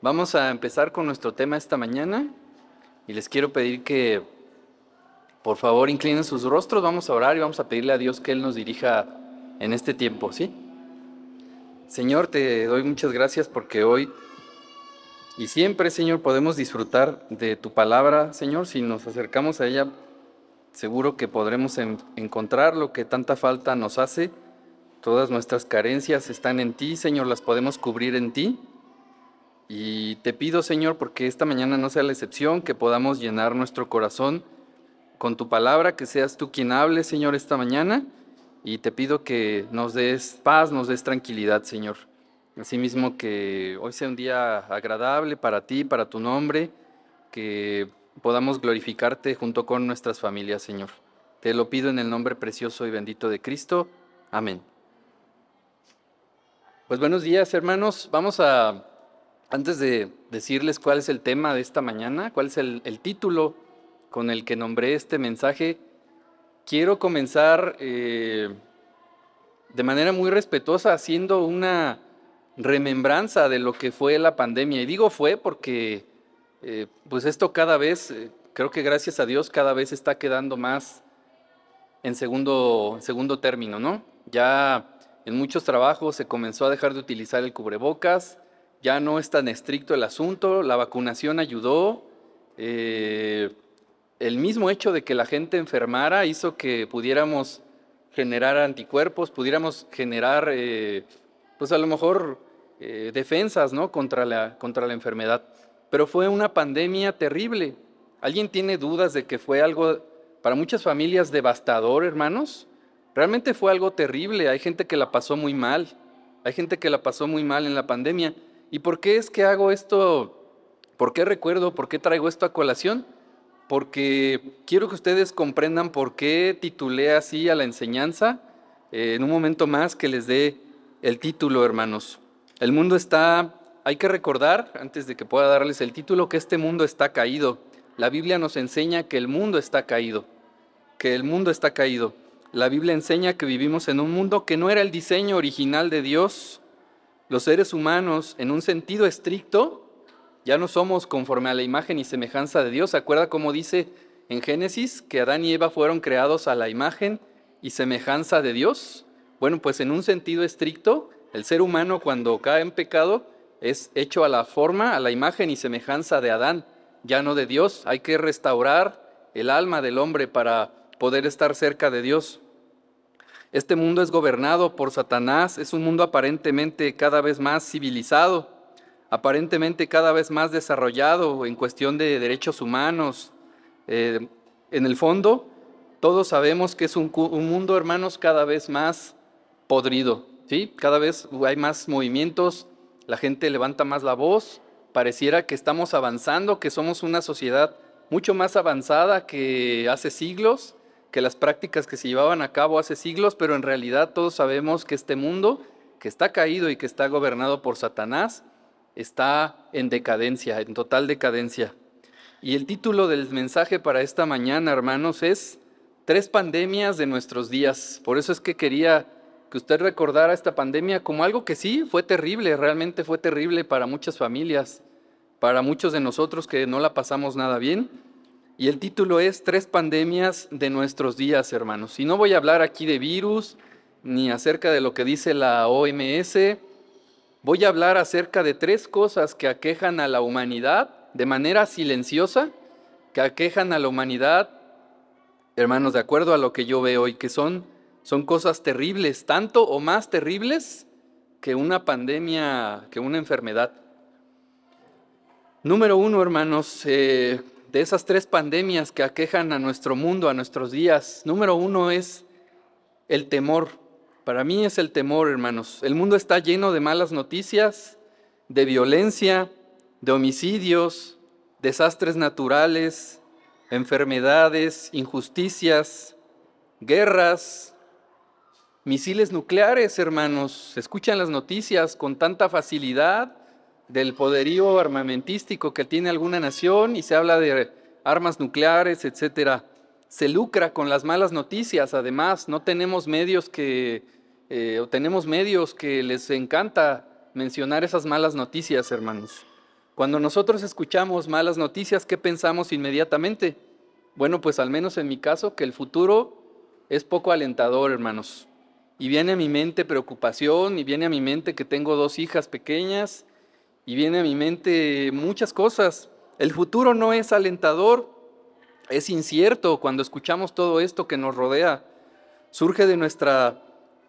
Vamos a empezar con nuestro tema esta mañana y les quiero pedir que por favor inclinen sus rostros, vamos a orar y vamos a pedirle a Dios que Él nos dirija en este tiempo, ¿sí? Señor, te doy muchas gracias porque hoy y siempre, Señor, podemos disfrutar de tu palabra, Señor, si nos acercamos a ella, seguro que podremos encontrar lo que tanta falta nos hace. Todas nuestras carencias están en ti, Señor, las podemos cubrir en ti. Y te pido, Señor, porque esta mañana no sea la excepción, que podamos llenar nuestro corazón con tu palabra, que seas tú quien hable, Señor, esta mañana. Y te pido que nos des paz, nos des tranquilidad, Señor. Asimismo, que hoy sea un día agradable para ti, para tu nombre, que podamos glorificarte junto con nuestras familias, Señor. Te lo pido en el nombre precioso y bendito de Cristo. Amén. Pues buenos días, hermanos. Vamos a antes de decirles cuál es el tema de esta mañana, cuál es el, título con el que nombré este mensaje, quiero comenzar eh, de manera muy respetuosa haciendo una remembranza de lo que fue la pandemia. Y digo fue porque eh, pues esto cada vez, eh, creo que gracias a Dios, cada vez está quedando más en segundo, en segundo término, ¿no? Ya en muchos trabajos se comenzó a dejar de utilizar el cubrebocas, ya no es tan estricto el asunto, la vacunación ayudó, eh, el mismo hecho de que la gente enfermara hizo que pudiéramos generar anticuerpos, pudiéramos generar, eh, pues a lo mejor, eh, defensas ¿no? contra, la, contra la enfermedad. Pero fue una pandemia terrible. ¿Alguien tiene dudas de que fue algo para muchas familias devastador, hermanos? Realmente fue algo terrible. Hay gente que la pasó muy mal. Hay gente que la pasó muy mal en la pandemia. ¿Y por qué es que hago esto? ¿Por qué recuerdo? ¿Por qué traigo esto a colación? Porque quiero que ustedes comprendan por qué titulé así a la enseñanza. Eh, en un momento más que les dé el título, hermanos. El mundo está, hay que recordar, antes de que pueda darles el título, que este mundo está caído. La Biblia nos enseña que el mundo está caído, que el mundo está caído. La Biblia enseña que vivimos en un mundo que no era el diseño original de Dios, los seres humanos, en un sentido estricto, ya no somos conforme a la imagen y semejanza de Dios. ¿Se acuerda cómo dice en Génesis que Adán y Eva fueron creados a la imagen y semejanza de Dios? Bueno, pues en un sentido estricto, el ser humano cuando cae en pecado es hecho a la forma, a la imagen y semejanza de Adán, ya no de Dios. Hay que restaurar el alma del hombre para poder estar cerca de Dios. Este mundo es gobernado por Satanás, es un mundo aparentemente cada vez más civilizado, aparentemente cada vez más desarrollado en cuestión de derechos humanos. Eh, en el fondo, todos sabemos que es un, mundo, hermanos, cada vez más podrido. ¿sí? Cada vez hay más movimientos, la gente levanta más la voz, pareciera que estamos avanzando, que somos una sociedad mucho más avanzada que hace siglos que las prácticas que se llevaban a cabo hace siglos, pero en realidad todos sabemos que este mundo, que está caído y que está gobernado por Satanás, está en decadencia, en total decadencia. Y el título del mensaje para esta mañana, hermanos, es Tres pandemias de nuestros días. Por eso es que quería que usted recordara esta pandemia como algo que sí fue terrible, realmente fue terrible para muchas familias, para muchos de nosotros que no la pasamos nada bien y el título es Tres pandemias de nuestros días, hermanos. Y no voy a hablar aquí de virus ni acerca de lo que dice la OMS. Voy a hablar acerca de tres cosas que aquejan a la humanidad de manera silenciosa, que aquejan a la humanidad, hermanos, de acuerdo a lo que yo veo y que son, son cosas terribles, tanto o más terribles que una pandemia, que una enfermedad. Número uno, hermanos, eh, de esas tres pandemias que aquejan a nuestro mundo, a nuestros días. Número uno es el temor. Para mí es el temor, hermanos. El mundo está lleno de malas noticias, de violencia, de homicidios, desastres naturales, enfermedades, injusticias, guerras, misiles nucleares, hermanos. Escuchan las noticias con tanta facilidad del poderío armamentístico que tiene alguna nación y se habla de armas nucleares, etcétera. Se lucra con las malas noticias, además, no tenemos medios que, eh, tenemos medios que les encanta mencionar esas malas noticias, hermanos. Cuando nosotros escuchamos malas noticias, ¿qué pensamos inmediatamente? Bueno, pues al menos en mi caso, que el futuro es poco alentador, hermanos. Y viene a mi mente preocupación, y viene a mi mente que tengo dos hijas pequeñas, y viene a mi mente muchas cosas. El futuro no es alentador, es incierto cuando escuchamos todo esto que nos rodea. Surge de nuestra,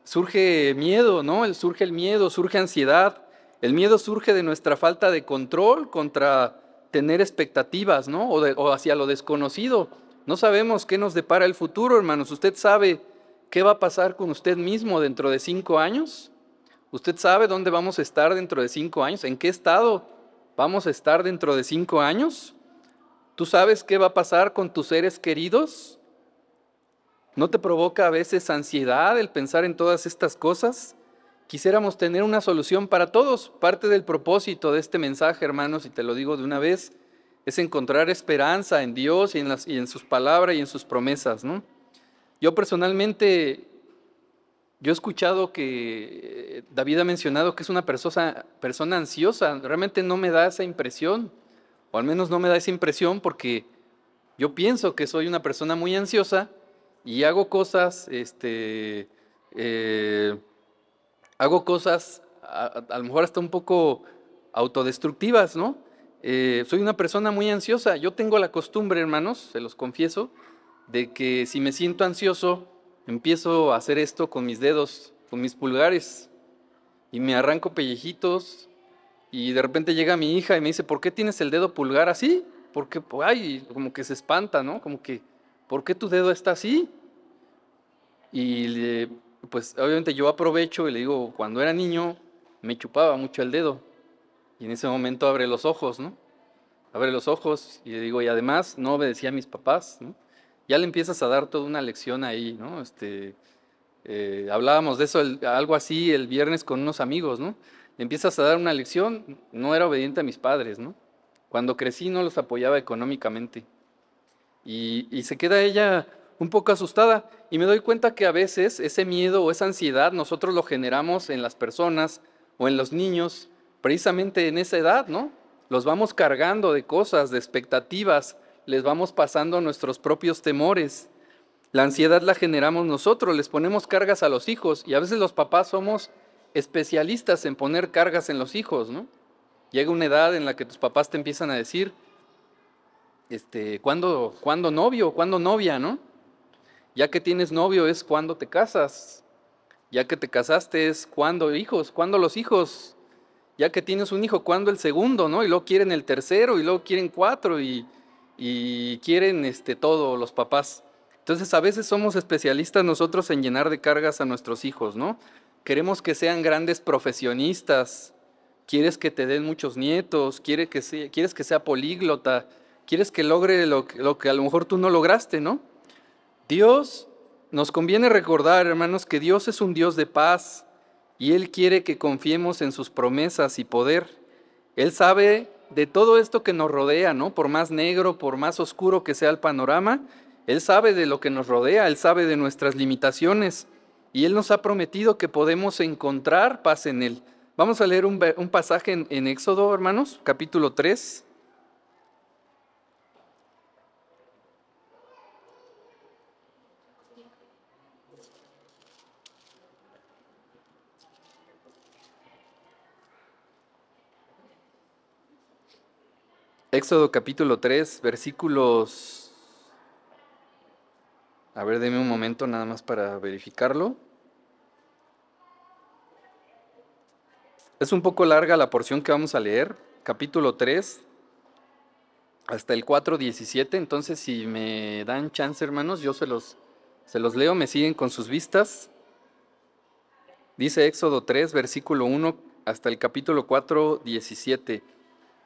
surge miedo, ¿no? Surge el miedo, surge ansiedad, el miedo surge de nuestra falta de control contra tener expectativas, ¿no? O, hacia lo desconocido. No sabemos qué nos depara el futuro, hermanos. ¿Usted sabe qué va a pasar con usted mismo dentro de cinco años? ¿Usted sabe dónde vamos a estar dentro de cinco años? ¿En qué estado vamos a estar dentro de cinco años? ¿Tú sabes qué va a pasar con tus seres queridos? ¿No te provoca a veces ansiedad el pensar en todas estas cosas? quisiéramos tener una solución para todos. Parte del propósito de este mensaje, hermanos, y te lo digo de una vez, es encontrar esperanza en Dios y en, y en sus palabras y en sus promesas. ¿no? Yo personalmente, yo he escuchado que David ha mencionado que es una persona, persona ansiosa. Realmente no me da esa impresión, o al menos no me da esa impresión porque yo pienso que soy una persona muy ansiosa y hago cosas, este, eh, hago cosas a, lo mejor hasta un poco autodestructivas, ¿no? Eh, soy una persona muy ansiosa. Yo tengo la costumbre, hermanos, se los confieso, de que si me siento ansioso, empiezo a hacer esto con mis dedos, con mis pulgares, y me arranco pellejitos, y de repente llega mi hija y me dice, ¿por qué tienes el dedo pulgar así? Porque, ay, como que se espanta, ¿no? Como que, ¿por qué tu dedo está así? Y pues obviamente yo aprovecho y le digo, cuando era niño me chupaba mucho el dedo. Y en ese momento abre los ojos, ¿no? Abre los ojos y le digo, y además no obedecía a mis papás, ¿no? Ya le empiezas a dar toda una lección ahí, ¿no? Este, eh, hablábamos de eso, algo así el viernes con unos amigos, ¿no? Le empiezas a dar una lección, no era obediente a mis padres, ¿no? Cuando crecí no los apoyaba económicamente. Y, y se queda ella un poco asustada y me doy cuenta que a veces ese miedo o esa ansiedad nosotros lo generamos en las personas o en los niños precisamente en esa edad, ¿no? Los vamos cargando de cosas, de expectativas, les vamos pasando nuestros propios temores. La ansiedad la generamos nosotros, les ponemos cargas a los hijos y a veces los papás somos especialistas en poner cargas en los hijos, ¿no? Llega una edad en la que tus papás te empiezan a decir, este, ¿cuándo, ¿cuándo novio? ¿Cuándo novia? ¿No? Ya que tienes novio es cuando te casas. Ya que te casaste es cuando hijos, cuando los hijos. Ya que tienes un hijo, cuando el segundo, ¿no? Y luego quieren el tercero y luego quieren cuatro y, y quieren este, todo los papás. Entonces a veces somos especialistas nosotros en llenar de cargas a nuestros hijos, ¿no? Queremos que sean grandes profesionistas, quieres que te den muchos nietos, quieres que sea, quieres que sea políglota, quieres que logre lo, lo que a lo mejor tú no lograste, ¿no? Dios, nos conviene recordar, hermanos, que Dios es un Dios de paz y Él quiere que confiemos en sus promesas y poder. Él sabe de todo esto que nos rodea, ¿no? Por más negro, por más oscuro que sea el panorama, Él sabe de lo que nos rodea, Él sabe de nuestras limitaciones y Él nos ha prometido que podemos encontrar paz en Él. Vamos a leer un, pasaje en, en Éxodo, hermanos, capítulo 3. Éxodo capítulo 3, versículos... A ver, deme un momento nada más para verificarlo. Es un poco larga la porción que vamos a leer, capítulo 3, hasta el 4.17, entonces si me dan chance hermanos, yo se los, se los leo, me siguen con sus vistas. Dice Éxodo 3, versículo 1 hasta el capítulo 4, 17.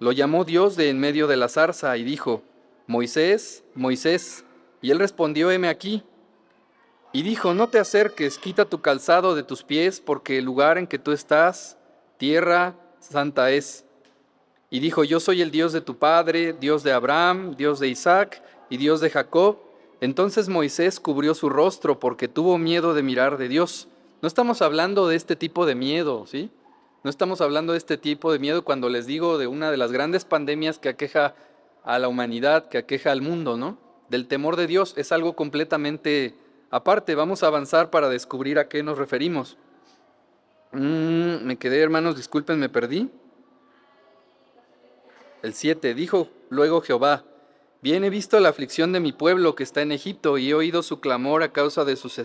lo llamó Dios de en medio de la zarza y dijo, Moisés, Moisés. Y él respondió, heme aquí. Y dijo, no te acerques, quita tu calzado de tus pies, porque el lugar en que tú estás, tierra santa es. Y dijo, yo soy el Dios de tu padre, Dios de Abraham, Dios de Isaac y Dios de Jacob. Entonces Moisés cubrió su rostro porque tuvo miedo de mirar de Dios. No estamos hablando de este tipo de miedo, ¿sí? No estamos hablando de este tipo de miedo cuando les digo de una de las grandes pandemias que aqueja a la humanidad, que aqueja al mundo, ¿no? Del temor de Dios es algo completamente aparte. Vamos a avanzar para descubrir a qué nos referimos. Mm, me quedé, hermanos, disculpen, me perdí. El 7. Dijo luego Jehová, bien he visto la aflicción de mi pueblo que está en Egipto y he oído su clamor a causa de sus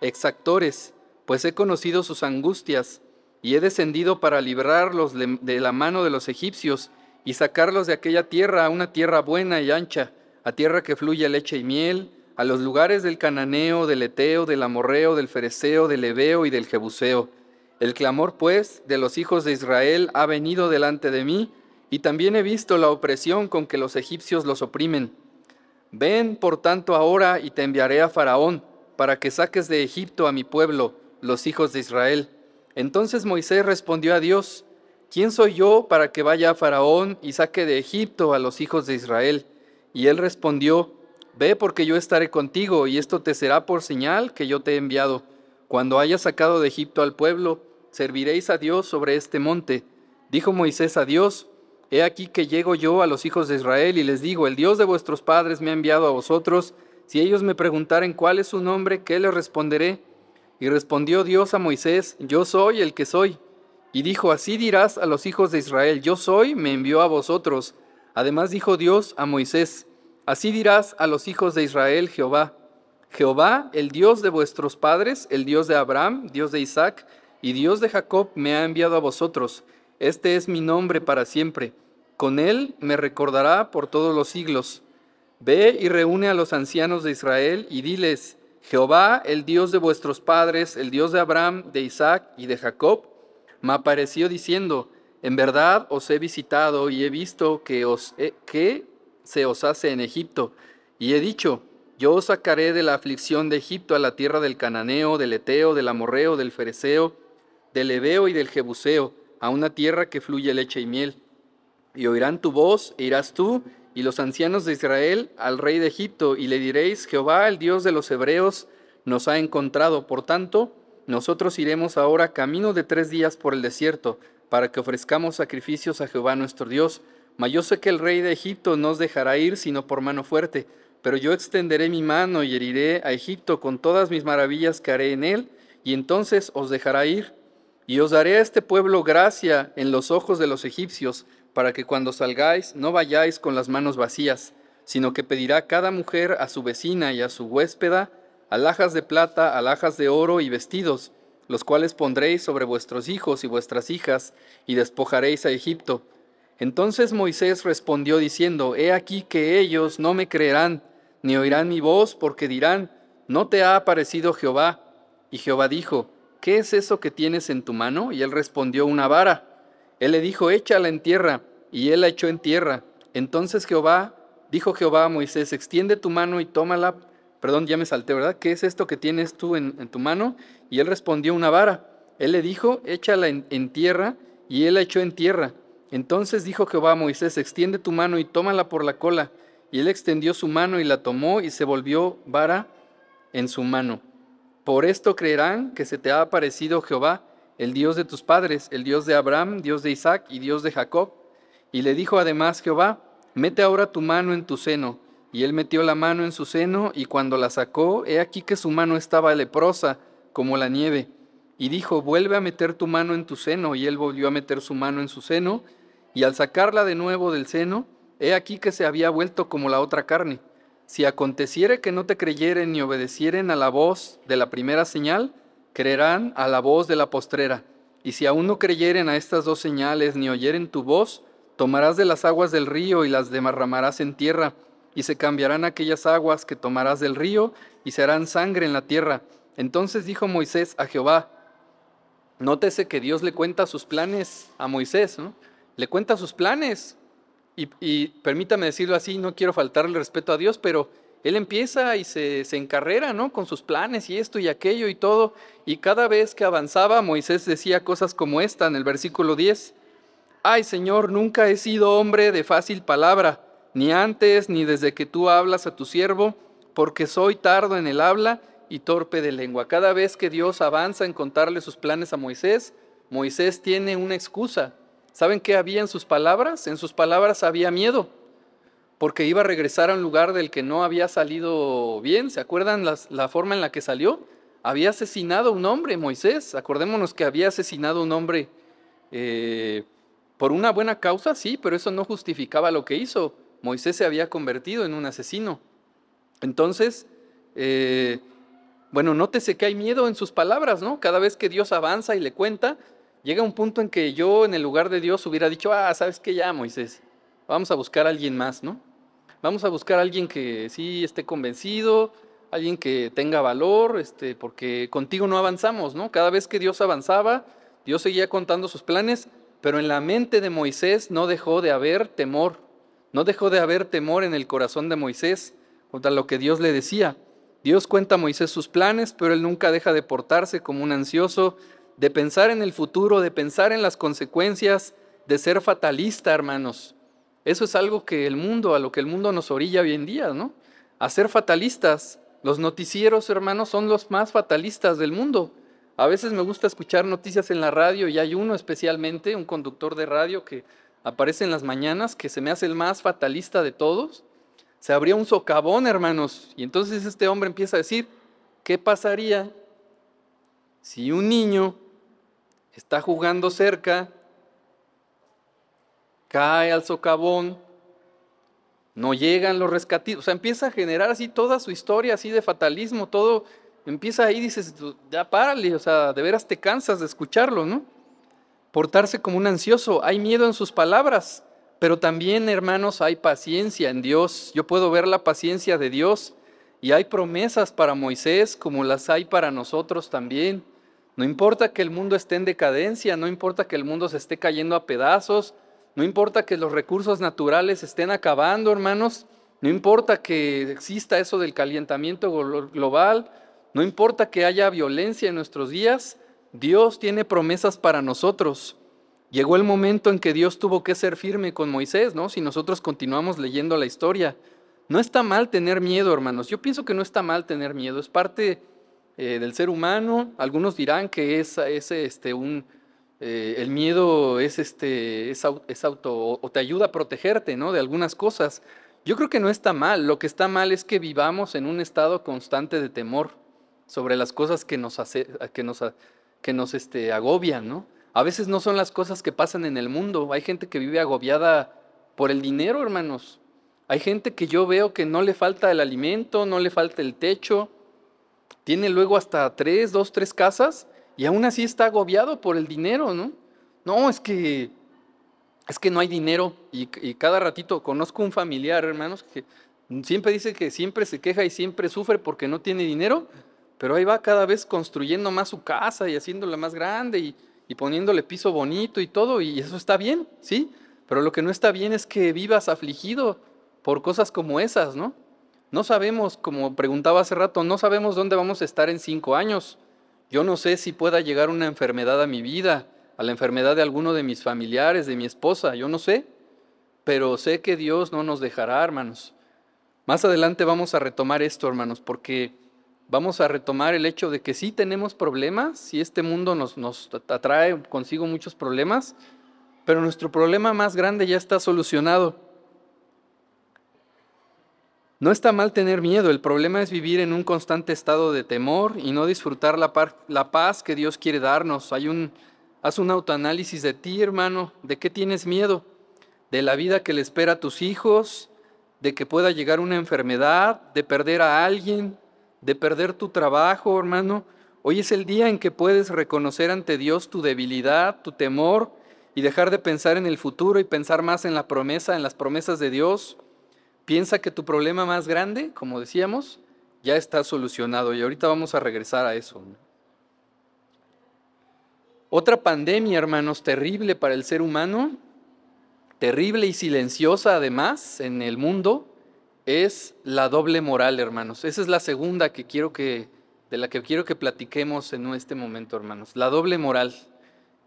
exactores pues he conocido sus angustias, y he descendido para librarlos de la mano de los egipcios, y sacarlos de aquella tierra a una tierra buena y ancha, a tierra que fluye leche y miel, a los lugares del cananeo, del eteo, del amorreo, del fereceo, del ebeo y del jebuseo. El clamor, pues, de los hijos de Israel ha venido delante de mí, y también he visto la opresión con que los egipcios los oprimen. Ven, por tanto, ahora y te enviaré a Faraón, para que saques de Egipto a mi pueblo, los hijos de Israel. Entonces Moisés respondió a Dios, ¿quién soy yo para que vaya a Faraón y saque de Egipto a los hijos de Israel? Y él respondió, Ve porque yo estaré contigo, y esto te será por señal que yo te he enviado. Cuando hayas sacado de Egipto al pueblo, serviréis a Dios sobre este monte. Dijo Moisés a Dios, He aquí que llego yo a los hijos de Israel y les digo, el Dios de vuestros padres me ha enviado a vosotros. Si ellos me preguntaren cuál es su nombre, ¿qué les responderé? Y respondió Dios a Moisés, yo soy el que soy. Y dijo, así dirás a los hijos de Israel, yo soy, me envió a vosotros. Además dijo Dios a Moisés, así dirás a los hijos de Israel, Jehová. Jehová, el Dios de vuestros padres, el Dios de Abraham, Dios de Isaac y Dios de Jacob, me ha enviado a vosotros. Este es mi nombre para siempre. Con él me recordará por todos los siglos. Ve y reúne a los ancianos de Israel y diles, Jehová, el Dios de vuestros padres, el Dios de Abraham, de Isaac y de Jacob, me apareció diciendo, en verdad os he visitado y he visto que, os, que se os hace en Egipto. Y he dicho, yo os sacaré de la aflicción de Egipto a la tierra del cananeo, del eteo, del amorreo, del fereceo, del ebeo y del jebuseo, a una tierra que fluye leche y miel. Y oirán tu voz, e irás tú y los ancianos de Israel al rey de Egipto, y le diréis, Jehová, el Dios de los hebreos, nos ha encontrado. Por tanto, nosotros iremos ahora camino de tres días por el desierto, para que ofrezcamos sacrificios a Jehová nuestro Dios. Mas yo sé que el rey de Egipto no os dejará ir sino por mano fuerte, pero yo extenderé mi mano y heriré a Egipto con todas mis maravillas que haré en él, y entonces os dejará ir. Y os daré a este pueblo gracia en los ojos de los egipcios, para que cuando salgáis no vayáis con las manos vacías, sino que pedirá cada mujer a su vecina y a su huéspeda alhajas de plata, alhajas de oro y vestidos, los cuales pondréis sobre vuestros hijos y vuestras hijas, y despojaréis a Egipto. Entonces Moisés respondió diciendo, He aquí que ellos no me creerán, ni oirán mi voz, porque dirán, ¿no te ha aparecido Jehová? Y Jehová dijo, ¿qué es eso que tienes en tu mano? Y él respondió, una vara. Él le dijo, échala en tierra, y él la echó en tierra. Entonces Jehová, dijo Jehová a Moisés, extiende tu mano y tómala. Perdón, ya me salté, ¿verdad? ¿Qué es esto que tienes tú en, tu mano? Y él respondió, una vara. Él le dijo, échala en, en tierra, y él la echó en tierra. Entonces dijo Jehová a Moisés, extiende tu mano y tómala por la cola. Y él extendió su mano y la tomó y se volvió vara en su mano. Por esto creerán que se te ha aparecido Jehová el Dios de tus padres, el Dios de Abraham, Dios de Isaac y Dios de Jacob. Y le dijo además Jehová, mete ahora tu mano en tu seno. Y él metió la mano en su seno, y cuando la sacó, he aquí que su mano estaba leprosa, como la nieve. Y dijo, vuelve a meter tu mano en tu seno. Y él volvió a meter su mano en su seno, y al sacarla de nuevo del seno, he aquí que se había vuelto como la otra carne. Si aconteciere que no te creyeren ni obedecieren a la voz de la primera señal, creerán a la voz de la postrera. Y si aún no creyeren a estas dos señales ni oyeren tu voz, tomarás de las aguas del río y las derramarás en tierra, y se cambiarán aquellas aguas que tomarás del río y se harán sangre en la tierra. Entonces dijo Moisés a Jehová, nótese que Dios le cuenta sus planes a Moisés, ¿no? le cuenta sus planes. Y, permítame decirlo así, no quiero faltarle respeto a Dios, pero él empieza y se, se, encarrera, ¿no? Con sus planes y esto y aquello y todo. Y cada vez que avanzaba, Moisés decía cosas como esta en el versículo 10. Ay, Señor, nunca he sido hombre de fácil palabra, ni antes ni desde que tú hablas a tu siervo, porque soy tardo en el habla y torpe de lengua. Cada vez que Dios avanza en contarle sus planes a Moisés, Moisés tiene una excusa. ¿Saben qué había en sus palabras? En sus palabras había miedo, porque iba a regresar a un lugar del que no había salido bien. ¿Se acuerdan la forma en la que salió? Había asesinado a un hombre, Moisés. Acordémonos que había asesinado a un hombre eh, por una buena causa, sí, pero eso no justificaba lo que hizo. Moisés se había convertido en un asesino. Entonces, eh, bueno, nótese que hay miedo en sus palabras, ¿no? Cada vez que Dios avanza y le cuenta, llega un punto en que yo en el lugar de Dios hubiera dicho, ah, ¿sabes qué ya, Moisés? Vamos a buscar a alguien más, ¿no? Vamos a buscar a alguien que sí esté convencido, alguien que tenga valor, este, porque contigo no avanzamos, ¿no? Cada vez que Dios avanzaba, Dios seguía contando sus planes, pero en la mente de Moisés no dejó de haber temor, no dejó de haber temor en el corazón de Moisés contra lo que Dios le decía. Dios cuenta a Moisés sus planes, pero él nunca deja de portarse como un ansioso de pensar en el futuro, de pensar en las consecuencias, de ser fatalista, hermanos. Eso es algo que el mundo, a lo que el mundo nos orilla hoy en día, ¿no? A ser fatalistas. Los noticieros, hermanos, son los más fatalistas del mundo. A veces me gusta escuchar noticias en la radio y hay uno especialmente, un conductor de radio que aparece en las mañanas, que se me hace el más fatalista de todos. Se abría un socavón, hermanos, y entonces este hombre empieza a decir, ¿qué pasaría si un niño está jugando cerca, cae al socavón, no llegan los rescatidos, o sea, empieza a generar así toda su historia así de fatalismo, todo empieza ahí, dices, ya párale, o sea, de veras te cansas de escucharlo, ¿no? Portarse como un ansioso, hay miedo en sus palabras, pero también, hermanos, hay paciencia en Dios. Yo puedo ver la paciencia de Dios y hay promesas para Moisés como las hay para nosotros también. No importa que el mundo esté en decadencia, no importa que el mundo se esté cayendo a pedazos, no importa que los recursos naturales estén acabando, hermanos, no importa que exista eso del calentamiento global, no importa que haya violencia en nuestros días, Dios tiene promesas para nosotros. Llegó el momento en que Dios tuvo que ser firme con Moisés, ¿no? Si nosotros continuamos leyendo la historia. No está mal tener miedo, hermanos. Yo pienso que no está mal tener miedo. Es parte eh, del ser humano. Algunos dirán que es, este, un, eh, el miedo es, este, es, auto o te ayuda a protegerte ¿no? de algunas cosas. Yo creo que no está mal. Lo que está mal es que vivamos en un estado constante de temor sobre las cosas que nos, hace, que nos, que nos este, agobian. ¿no? A veces no son las cosas que pasan en el mundo. Hay gente que vive agobiada por el dinero, hermanos. Hay gente que yo veo que no le falta el alimento, no le falta el techo, tiene luego hasta tres, dos, tres casas y aún así está agobiado por el dinero, ¿no? No, es que es que no hay dinero y, cada ratito conozco un familiar, hermanos, que siempre dice que siempre se queja y siempre sufre porque no tiene dinero, pero ahí va cada vez construyendo más su casa y haciéndola más grande y, y poniéndole piso bonito y todo, y eso está bien, ¿sí? Pero lo que no está bien es que vivas afligido por cosas como esas, ¿no? No sabemos, como preguntaba hace rato, no sabemos dónde vamos a estar en cinco años. Yo no sé si pueda llegar una enfermedad a mi vida, a la enfermedad de alguno de mis familiares, de mi esposa, yo no sé. Pero sé que Dios no nos dejará, hermanos. Más adelante vamos a retomar esto, hermanos, porque vamos a retomar el hecho de que sí tenemos problemas, si este mundo nos, nos atrae consigo muchos problemas, pero nuestro problema más grande ya está solucionado. No está mal tener miedo, el problema es vivir en un constante estado de temor y no disfrutar la, la paz que Dios quiere darnos. Hay haz un autoanálisis de ti, hermano, de qué tienes miedo, de la vida que le espera a tus hijos, de que pueda llegar una enfermedad, de perder a alguien, de perder tu trabajo, hermano. Hoy es el día en que puedes reconocer ante Dios tu debilidad, tu temor y dejar de pensar en el futuro y pensar más en la promesa, en las promesas de Dios. Piensa que tu problema más grande, como decíamos, ya está solucionado y ahorita vamos a regresar a eso. Otra pandemia, hermanos, terrible para el ser humano terrible y silenciosa además en el mundo es la doble moral, hermanos. Esa es la segunda que quiero que de la que quiero que platiquemos en este momento, hermanos. La doble moral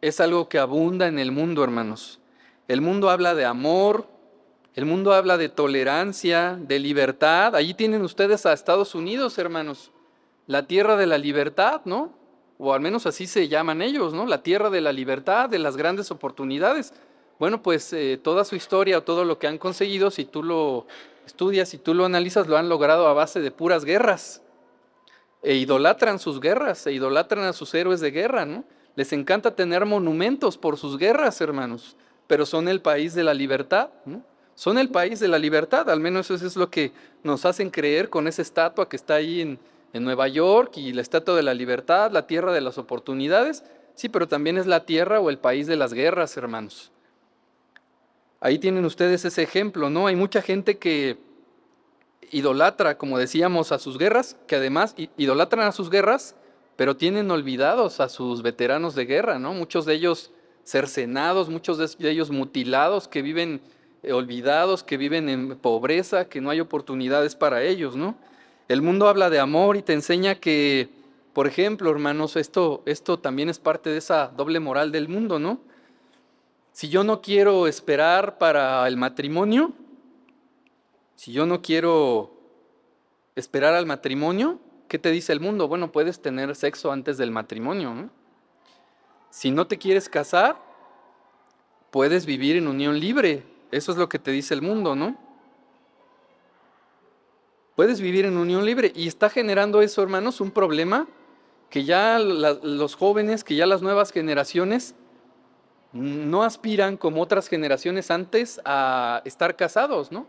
es algo que abunda en el mundo, hermanos. El mundo habla de amor, el mundo habla de tolerancia, de libertad. Allí tienen ustedes a Estados Unidos, hermanos, la tierra de la libertad, ¿no? O al menos así se llaman ellos, ¿no? La tierra de la libertad, de las grandes oportunidades. Bueno, pues eh, toda su historia o todo lo que han conseguido, si tú lo estudias, si tú lo analizas, lo han logrado a base de puras guerras. E idolatran sus guerras, e idolatran a sus héroes de guerra, ¿no? Les encanta tener monumentos por sus guerras, hermanos, pero son el país de la libertad, ¿no? Son el país de la libertad, al menos eso es lo que nos hacen creer con esa estatua que está ahí en, en Nueva York y la estatua de la libertad, la tierra de las oportunidades, sí, pero también es la tierra o el país de las guerras, hermanos. Ahí tienen ustedes ese ejemplo, ¿no? Hay mucha gente que idolatra, como decíamos, a sus guerras, que además idolatran a sus guerras, pero tienen olvidados a sus veteranos de guerra, ¿no? Muchos de ellos cercenados, muchos de ellos mutilados, que viven olvidados, que viven en pobreza, que no hay oportunidades para ellos, ¿no? El mundo habla de amor y te enseña que, por ejemplo, hermanos, esto, esto también es parte de esa doble moral del mundo, ¿no? Si yo no quiero esperar para el matrimonio, si yo no quiero esperar al matrimonio, ¿qué te dice el mundo? Bueno, puedes tener sexo antes del matrimonio. Si no te quieres casar, puedes vivir en unión libre. Eso es lo que te dice el mundo, ¿no? Puedes vivir en unión libre y está generando eso, hermanos, un problema que ya los jóvenes, que ya las nuevas generaciones no aspiran como otras generaciones antes a estar casados, ¿no?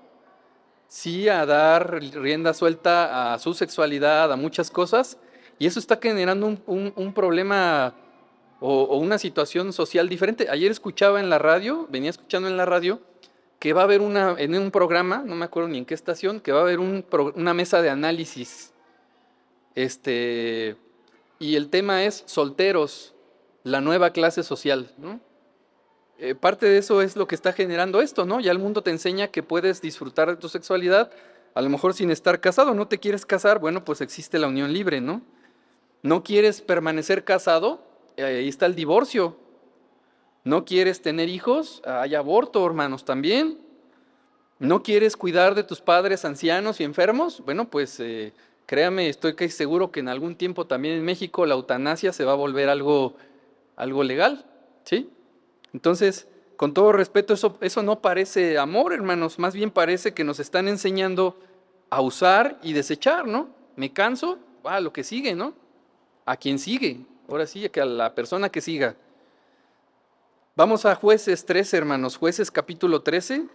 Sí a dar rienda suelta a su sexualidad, a muchas cosas, y eso está generando un, problema o, una situación social diferente. Ayer escuchaba en la radio, venía escuchando en la radio, que va a haber una, en un programa, no me acuerdo ni en qué estación, que va a haber una mesa de análisis. Este, y el tema es solteros, la nueva clase social, ¿no? Eh, parte de eso es lo que está generando esto, ¿no? Ya el mundo te enseña que puedes disfrutar de tu sexualidad, a lo mejor sin estar casado, no te quieres casar, bueno, pues existe la unión libre, ¿no? No quieres permanecer casado, eh, ahí está el divorcio. No quieres tener hijos, hay aborto, hermanos, también. No quieres cuidar de tus padres ancianos y enfermos, bueno, pues eh, créame, estoy casi seguro que en algún tiempo también en México la eutanasia se va a volver algo, algo legal, ¿sí? Entonces, con todo respeto, eso, eso no parece amor, hermanos, más bien parece que nos están enseñando a usar y desechar, ¿no? Me canso, va, lo que sigue, ¿no? A quien sigue, ahora sí, a la persona que siga. Vamos a jueces 13, hermanos, jueces capítulo 13.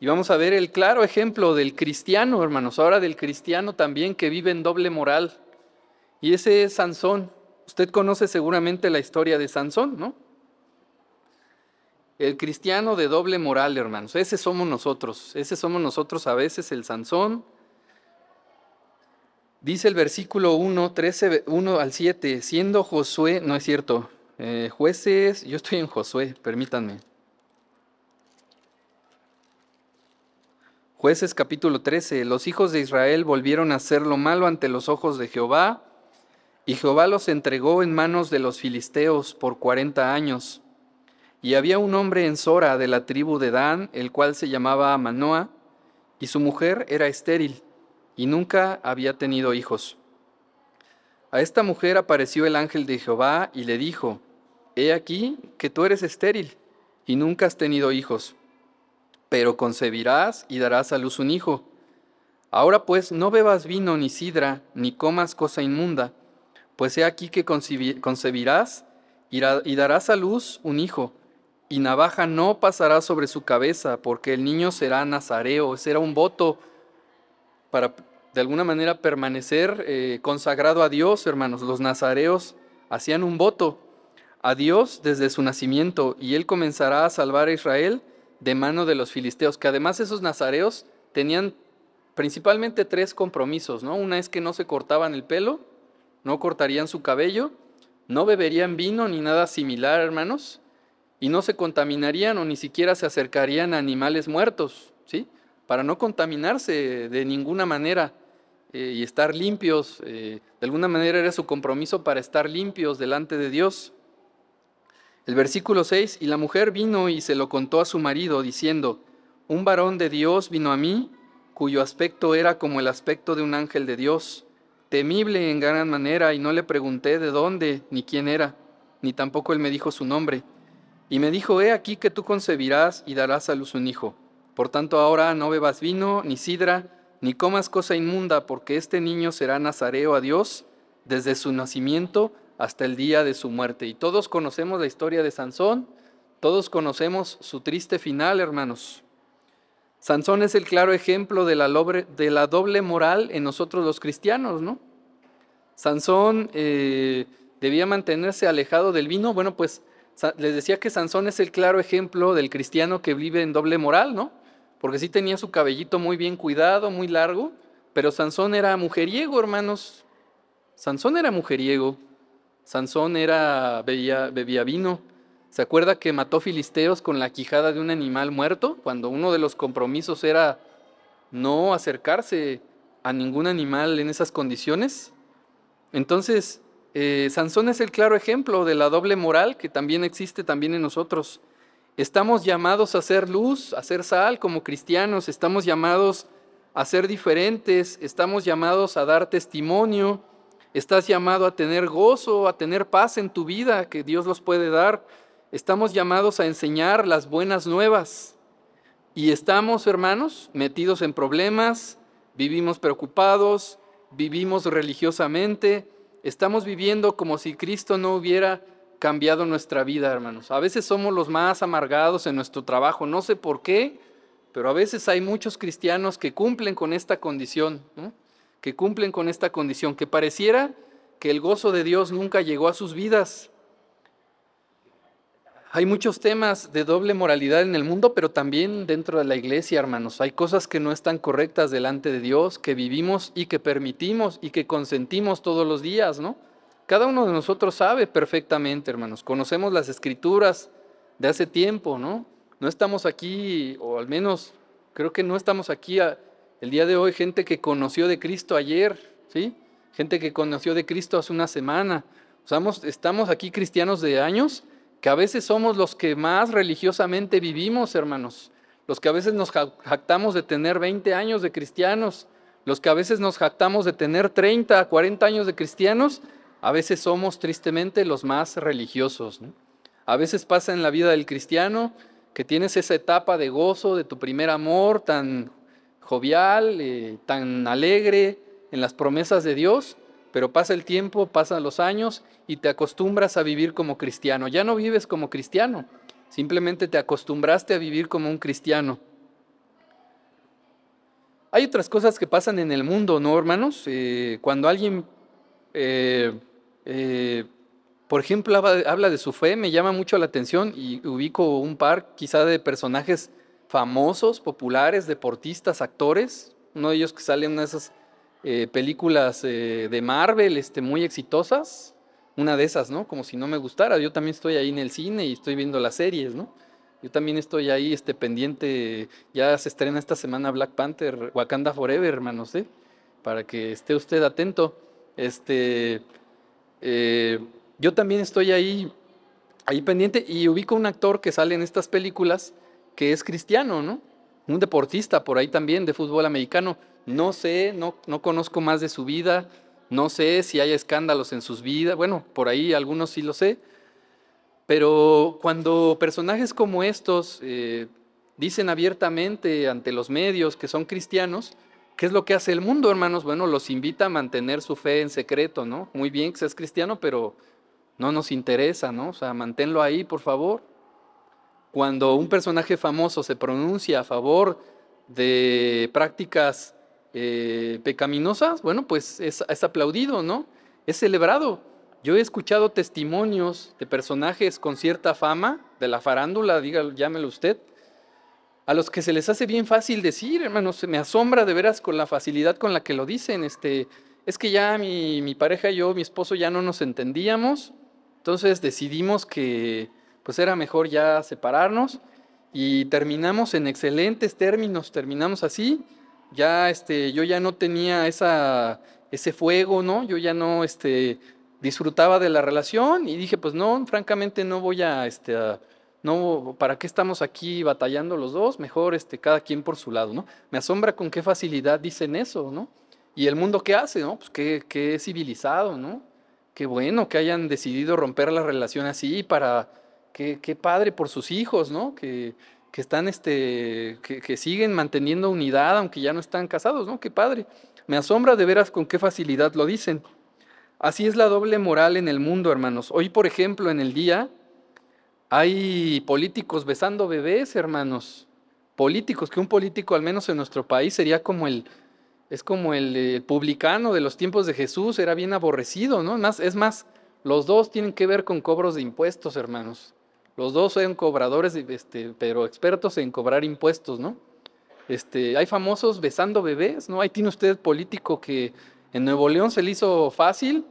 Y vamos a ver el claro ejemplo del cristiano, hermanos, ahora del cristiano también que vive en doble moral. Y ese es Sansón. Usted conoce seguramente la historia de Sansón, ¿no? El cristiano de doble moral, hermanos. Ese somos nosotros. Ese somos nosotros a veces, el Sansón. Dice el versículo 1, 13, 1 al 7, siendo Josué, no es cierto, eh, jueces, yo estoy en Josué, permítanme. Jueces capítulo 13, los hijos de Israel volvieron a hacer lo malo ante los ojos de Jehová, y Jehová los entregó en manos de los filisteos por cuarenta años. Y había un hombre en Sora de la tribu de Dan, el cual se llamaba Manoah, y su mujer era estéril, y nunca había tenido hijos. A esta mujer apareció el ángel de Jehová y le dijo, He aquí que tú eres estéril, y nunca has tenido hijos pero concebirás y darás a luz un hijo. Ahora pues no bebas vino ni sidra, ni comas cosa inmunda, pues he aquí que concebirás y darás a luz un hijo, y navaja no pasará sobre su cabeza, porque el niño será nazareo, será un voto para de alguna manera permanecer eh, consagrado a Dios, hermanos. Los nazareos hacían un voto a Dios desde su nacimiento, y él comenzará a salvar a Israel de mano de los filisteos, que además esos nazareos tenían principalmente tres compromisos, ¿no? Una es que no se cortaban el pelo, no cortarían su cabello, no beberían vino ni nada similar, hermanos, y no se contaminarían o ni siquiera se acercarían a animales muertos, ¿sí? Para no contaminarse de ninguna manera eh, y estar limpios. Eh, de alguna manera era su compromiso para estar limpios delante de Dios. El versículo 6, y la mujer vino y se lo contó a su marido, diciendo, un varón de Dios vino a mí, cuyo aspecto era como el aspecto de un ángel de Dios, temible en gran manera, y no le pregunté de dónde ni quién era, ni tampoco él me dijo su nombre. Y me dijo, he aquí que tú concebirás y darás a luz un hijo. Por tanto ahora no bebas vino, ni sidra, ni comas cosa inmunda, porque este niño será nazareo a Dios desde su nacimiento hasta el día de su muerte. Y todos conocemos la historia de Sansón, todos conocemos su triste final, hermanos. Sansón es el claro ejemplo de la, doble moral en nosotros los cristianos, ¿no? Sansón eh, debía mantenerse alejado del vino. Bueno, pues les decía que Sansón es el claro ejemplo del cristiano que vive en doble moral, ¿no? Porque sí tenía su cabellito muy bien cuidado, muy largo, pero Sansón era mujeriego, hermanos. Sansón era mujeriego. Sansón era, bebía, bebía vino. ¿Se acuerda que mató filisteos con la quijada de un animal muerto? Cuando uno de los compromisos era no acercarse a ningún animal en esas condiciones. Entonces, eh, Sansón es el claro ejemplo de la doble moral que también existe también en nosotros. Estamos llamados a ser luz, a ser sal como cristianos, estamos llamados a ser diferentes, estamos llamados a dar testimonio, estás llamado a tener gozo, a tener paz en tu vida que Dios los puede dar, estamos llamados a enseñar las buenas nuevas. Y estamos, hermanos, metidos en problemas, vivimos preocupados, vivimos religiosamente, Estamos viviendo como si Cristo no hubiera cambiado nuestra vida, hermanos. A veces somos los más amargados en nuestro trabajo, no sé por qué, pero a veces hay muchos cristianos que cumplen con esta condición, que cumplen con esta condición, que pareciera que el gozo de Dios nunca llegó a sus vidas. Hay muchos temas de doble moralidad en el mundo, pero también dentro de la iglesia, hermanos. Hay cosas que no están correctas delante de Dios, que vivimos y que permitimos y que consentimos todos los días, ¿no? Cada uno de nosotros sabe perfectamente, hermanos. Conocemos las escrituras de hace tiempo, ¿no? No estamos aquí, o al menos creo que no estamos aquí el día de hoy, gente que conoció de Cristo ayer, ¿sí? Gente que conoció de Cristo hace una semana. Estamos, estamos aquí cristianos de años que a veces somos los que más religiosamente vivimos, hermanos, los que a veces nos jactamos de tener 20 años de cristianos, los que a veces nos jactamos de tener 30, 40 años de cristianos, a veces somos tristemente los más religiosos. A veces pasa en la vida del cristiano que tienes esa etapa de gozo de tu primer amor tan jovial, eh, tan alegre en las promesas de Dios, pero pasa el tiempo, pasan los años y te acostumbras a vivir como cristiano. Ya no vives como cristiano, simplemente te acostumbraste a vivir como un cristiano. Hay otras cosas que pasan en el mundo, ¿no, hermanos? Eh, cuando alguien, eh, eh, por ejemplo, habla, de su fe, me llama mucho la atención y ubico un par quizá de personajes famosos, populares, deportistas, actores, uno de ellos que sale en una de esas eh, películas eh, de Marvel este, muy exitosas, una de esas, ¿no? Como si no me gustara. Yo también estoy ahí en el cine y estoy viendo las series, ¿no? Yo también estoy ahí este, pendiente, ya se estrena esta semana Black Panther, Wakanda Forever, hermanos, ¿eh? Para que esté usted atento. Este, eh, yo también estoy ahí, ahí pendiente y ubico un actor que sale en estas películas que es cristiano, ¿no? Un deportista por ahí también de fútbol americano. No sé, no, no conozco más de su vida, no sé si hay escándalos en sus vidas, bueno, por ahí algunos sí lo sé, pero cuando personajes como estos eh, dicen abiertamente ante los medios que son cristianos, ¿qué es lo que hace el mundo, hermanos? Bueno, los invita a mantener su fe en secreto, ¿no? Muy bien que seas cristiano, pero no nos interesa, ¿no? O sea, manténlo ahí, por favor. Cuando un personaje famoso se pronuncia a favor de prácticas eh, pecaminosas, bueno, pues es, aplaudido, ¿no? Es celebrado. Yo he escuchado testimonios de personajes con cierta fama, de la farándula, diga, llámelo usted, a los que se les hace bien fácil decir, hermanos, me asombra de veras con la facilidad con la que lo dicen, este, es que ya mi, mi pareja y yo, mi esposo ya no nos entendíamos, entonces decidimos que pues era mejor ya separarnos y terminamos en excelentes términos, terminamos así, ya este, yo ya no tenía esa, ese fuego, ¿no? Yo ya no este, disfrutaba de la relación y dije, pues no, francamente no voy a, este, no, ¿para qué estamos aquí batallando los dos? Mejor este, cada quien por su lado, ¿no? Me asombra con qué facilidad dicen eso, ¿no? Y el mundo qué hace, ¿no? Pues qué, qué civilizado, ¿no? Qué bueno que hayan decidido romper la relación así para, qué, qué padre por sus hijos, ¿no? Que, que están, este, que, que siguen manteniendo unidad aunque ya no están casados, ¿no? Qué padre. Me asombra de veras con qué facilidad lo dicen. Así es la doble moral en el mundo, hermanos. Hoy, por ejemplo, en el día hay políticos besando bebés, hermanos. Políticos, que un político, al menos en nuestro país, sería como el, es como el, eh, publicano de los tiempos de Jesús, era bien aborrecido, ¿no? Más, es más, los dos tienen que ver con cobros de impuestos, hermanos. Los dos son cobradores, este, pero expertos en cobrar impuestos, ¿no? Este, hay famosos besando bebés, ¿no? Ahí tiene usted político que en Nuevo León se le hizo fácil,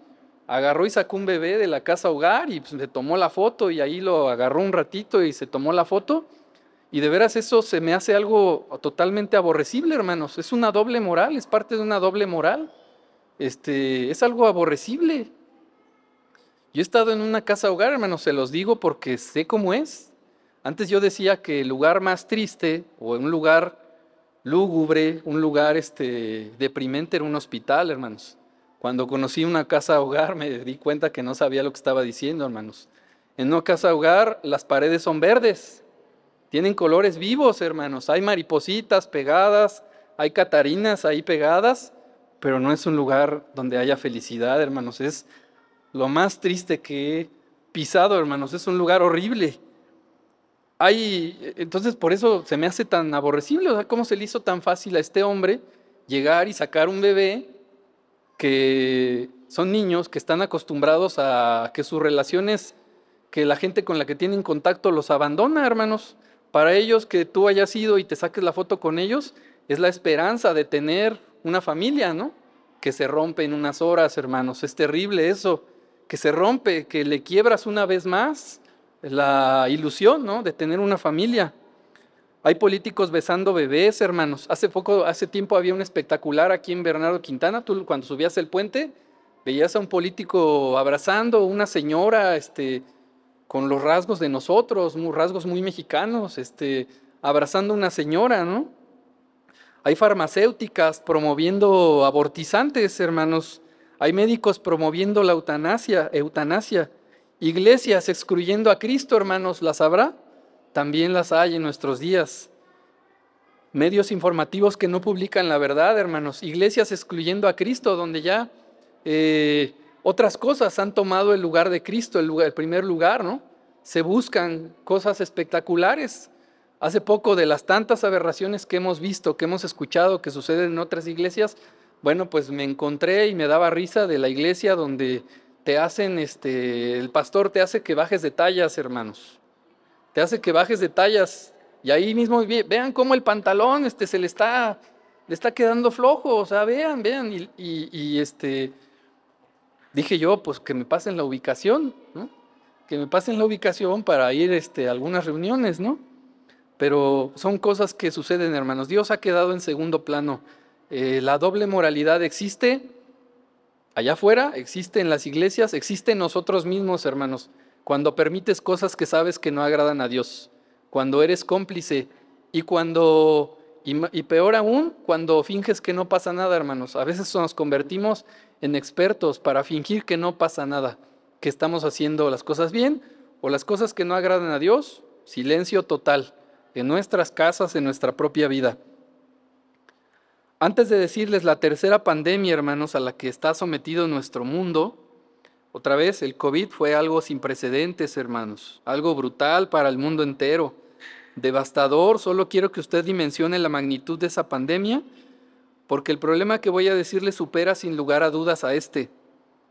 agarró y sacó un bebé de la casa hogar y pues, se tomó la foto y ahí lo agarró un ratito y se tomó la foto. Y de veras eso se me hace algo totalmente aborrecible, hermanos. Es una doble moral, es parte de una doble moral. Este, es algo aborrecible. Yo he estado en una casa hogar, hermanos, se los digo porque sé cómo es. Antes yo decía que el lugar más triste o un lugar lúgubre, un lugar este, deprimente era un hospital, hermanos. Cuando conocí una casa hogar me di cuenta que no sabía lo que estaba diciendo, hermanos. En una casa hogar las paredes son verdes, tienen colores vivos, hermanos. Hay maripositas pegadas, hay catarinas ahí pegadas, pero no es un lugar donde haya felicidad, hermanos. Es lo más triste que he pisado, hermanos. Es un lugar horrible. Hay, entonces por eso se me hace tan aborrecible, o sea, cómo se le hizo tan fácil a este hombre llegar y sacar un bebé que son niños que están acostumbrados a que sus relaciones, que la gente con la que tienen contacto los abandona, hermanos. Para ellos que tú hayas ido y te saques la foto con ellos, es la esperanza de tener una familia, ¿no? Que se rompe en unas horas, hermanos. Es terrible eso, que se rompe, que le quiebras una vez más la ilusión, ¿no? De tener una familia. Hay políticos besando bebés, hermanos. Hace poco, hace tiempo había un espectacular aquí en Bernardo Quintana. Tú cuando subías el puente, veías a un político abrazando una señora, este, con los rasgos de nosotros, rasgos muy mexicanos, este, abrazando una señora, ¿no? Hay farmacéuticas promoviendo abortizantes, hermanos. Hay médicos promoviendo la eutanasia, eutanasia. Iglesias excluyendo a Cristo, hermanos, ¿las habrá? También las hay en nuestros días. Medios informativos que no publican la verdad, hermanos. Iglesias excluyendo a Cristo, donde ya eh, otras cosas han tomado el lugar de Cristo, el, primer lugar, ¿no? Se buscan cosas espectaculares. Hace poco de las tantas aberraciones que hemos visto, que hemos escuchado, que suceden en otras iglesias, bueno, pues me encontré y me daba risa de la iglesia donde te hacen, este, el pastor te hace que bajes de tallas, hermanos. Te hace que bajes de tallas. Y ahí mismo vean cómo el pantalón este, se le está, le está quedando flojo. O sea, vean, vean. Y, este, dije yo, pues que me pasen la ubicación. Que me pasen la ubicación para ir este, a algunas reuniones, ¿no? Pero son cosas que suceden, hermanos. Dios ha quedado en segundo plano. Eh, la doble moralidad existe, Allá afuera existe en las iglesias, existe en nosotros mismos, hermanos, cuando permites cosas que sabes que no agradan a Dios, cuando eres cómplice y cuando, y, peor aún, cuando finges que no pasa nada, hermanos. A veces nos convertimos en expertos para fingir que no pasa nada, que estamos haciendo las cosas bien o las cosas que no agradan a Dios, silencio total, en nuestras casas, en nuestra propia vida. Antes de decirles la tercera pandemia, hermanos, a la que está sometido nuestro mundo, otra vez, el COVID fue algo sin precedentes, hermanos, algo brutal para el mundo entero, devastador. Solo quiero que usted dimensione la magnitud de esa pandemia, porque el problema que voy a decirle supera sin lugar a dudas a este.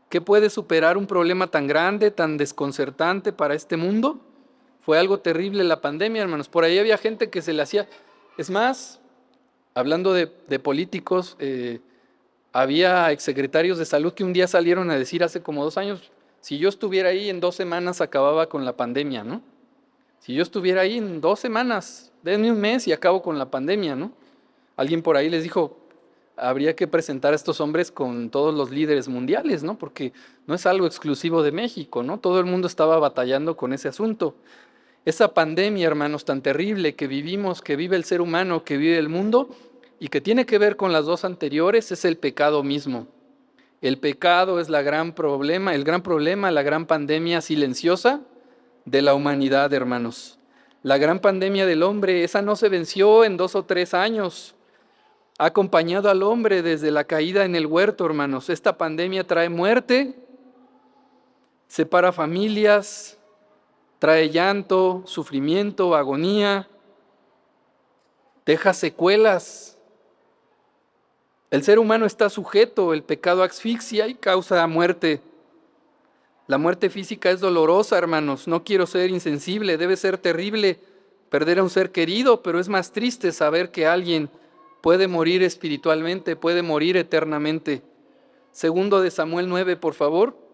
¿Qué puede superar un problema tan grande, tan desconcertante para este mundo? Fue algo terrible la pandemia, hermanos. Por ahí había gente que se le hacía... Es más, hablando de, políticos, eh, Había exsecretarios de salud que un día salieron a decir hace como dos años, si yo estuviera ahí en dos semanas acababa con la pandemia, ¿no? Si yo estuviera ahí en dos semanas, denme un mes y acabo con la pandemia, ¿no? Alguien por ahí les dijo, habría que presentar a estos hombres con todos los líderes mundiales, ¿no? Porque no es algo exclusivo de México, ¿no? Todo el mundo estaba batallando con ese asunto. Esa pandemia, hermanos, tan terrible que vivimos, que vive el ser humano, que vive el mundo, y que tiene que ver con las dos anteriores, es el pecado mismo. El pecado es la gran problema, el gran problema, la gran pandemia silenciosa de la humanidad, hermanos. La gran pandemia del hombre, esa no se venció en dos o tres años, ha acompañado al hombre desde la caída en el huerto, hermanos. Esta pandemia trae muerte, separa familias, trae llanto, sufrimiento, agonía, deja secuelas. El ser humano está sujeto, el pecado asfixia y causa muerte. La muerte física es dolorosa, hermanos. No quiero ser insensible, debe ser terrible perder a un ser querido, pero es más triste saber que alguien puede morir espiritualmente, puede morir eternamente. Segundo de Samuel 9, por favor.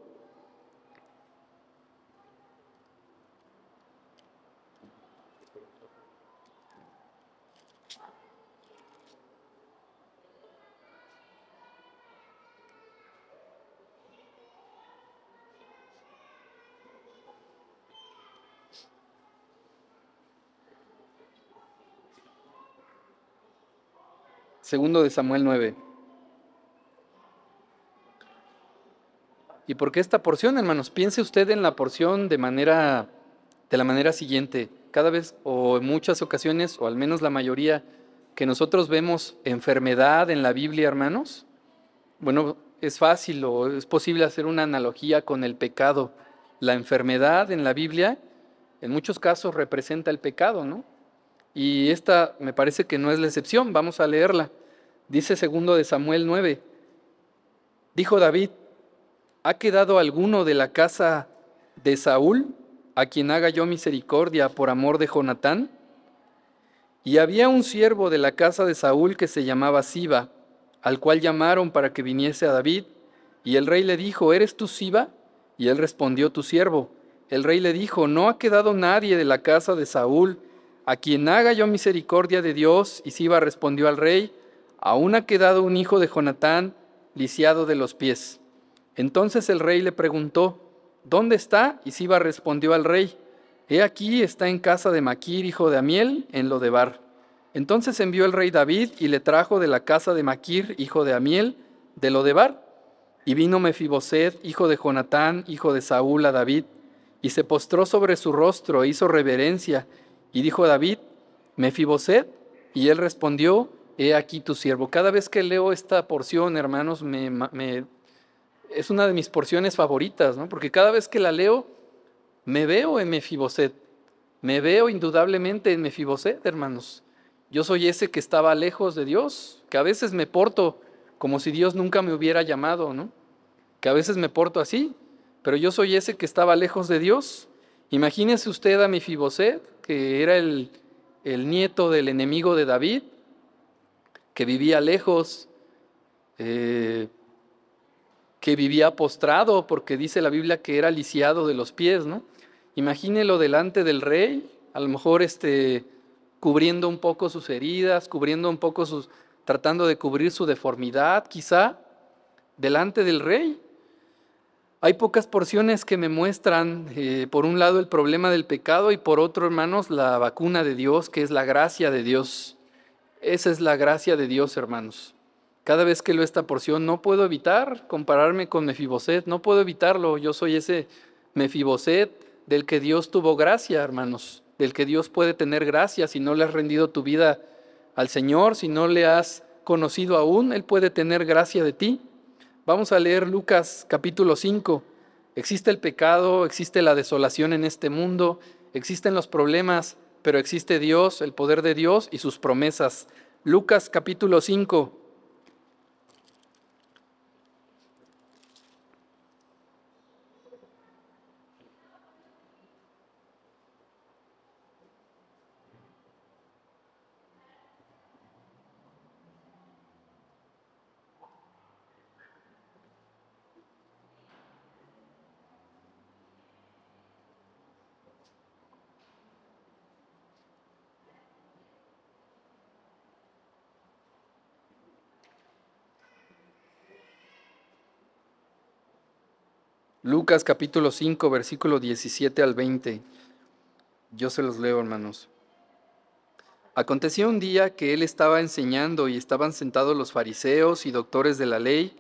Segundo de Samuel 9. ¿Y por qué esta porción, hermanos? Piense usted en la porción de manera de la manera siguiente. Cada vez o en muchas ocasiones, o al menos la mayoría, que nosotros vemos enfermedad en la Biblia, hermanos, bueno, es fácil o es posible hacer una analogía con el pecado. La enfermedad en la Biblia, en muchos casos, representa el pecado, ¿no? Y esta me parece que no es la excepción. Vamos a leerla. Dice segundo de Samuel 9, dijo David, ¿ha quedado alguno de la casa de Saúl a quien haga yo misericordia por amor de Jonatán? Y había un siervo de la casa de Saúl que se llamaba Siba, al cual llamaron para que viniese a David, y el rey le dijo, ¿eres tú Siba? Y él respondió, tu siervo. El rey le dijo, no ha quedado nadie de la casa de Saúl a quien haga yo misericordia de Dios. Y Siba respondió al rey, aún ha quedado un hijo de Jonatán lisiado de los pies. Entonces el rey le preguntó, ¿dónde está? Y Siba respondió al rey, he aquí está en casa de Maquir, hijo de Amiel, en Lodebar. Entonces envió el rey David y le trajo de la casa de Maquir, hijo de Amiel, de Lodebar. Y vino Mefiboset, hijo de Jonatán, hijo de Saúl, a David, y se postró sobre su rostro e hizo reverencia. Y dijo David, Mefiboset, y él respondió, he aquí tu siervo. Cada vez que leo esta porción, hermanos, me, es una de mis porciones favoritas, ¿no? Porque cada vez que la leo, me veo en Mefiboset. Me veo indudablemente en Mefiboset, hermanos. Yo soy ese que estaba lejos de Dios, que a veces me porto como si Dios nunca me hubiera llamado, ¿no? Que a veces me porto así, pero yo soy ese que estaba lejos de Dios. Imagínese usted a Mefiboset, que era el, el nieto del enemigo de David, que vivía lejos, eh, que vivía postrado, porque dice la Biblia que era lisiado de los pies, ¿no? Imagínelo delante del rey, a lo mejor este, cubriendo un poco sus heridas, cubriendo un poco sus, tratando de cubrir su deformidad, quizá, delante del rey. Hay pocas porciones que me muestran, eh, por un lado, el problema del pecado y por otro, hermanos, la vacuna de Dios, que es la gracia de Dios. Esa es la gracia de Dios, hermanos. Cada vez que leo esta porción no puedo evitar compararme con Mefiboset, no puedo evitarlo. Yo soy ese Mefiboset del que Dios tuvo gracia, hermanos, del que Dios puede tener gracia si no le has rendido tu vida al Señor, si no le has conocido aún, Él puede tener gracia de ti. Vamos a leer Lucas capítulo 5. Existe el pecado, existe la desolación en este mundo, existen los problemas pero existe Dios, el poder de Dios y sus promesas. Lucas capítulo 5. Lucas capítulo 5, versículo 17 al 20. Yo se los leo, hermanos. Aconteció un día que él estaba enseñando y estaban sentados los fariseos y doctores de la ley,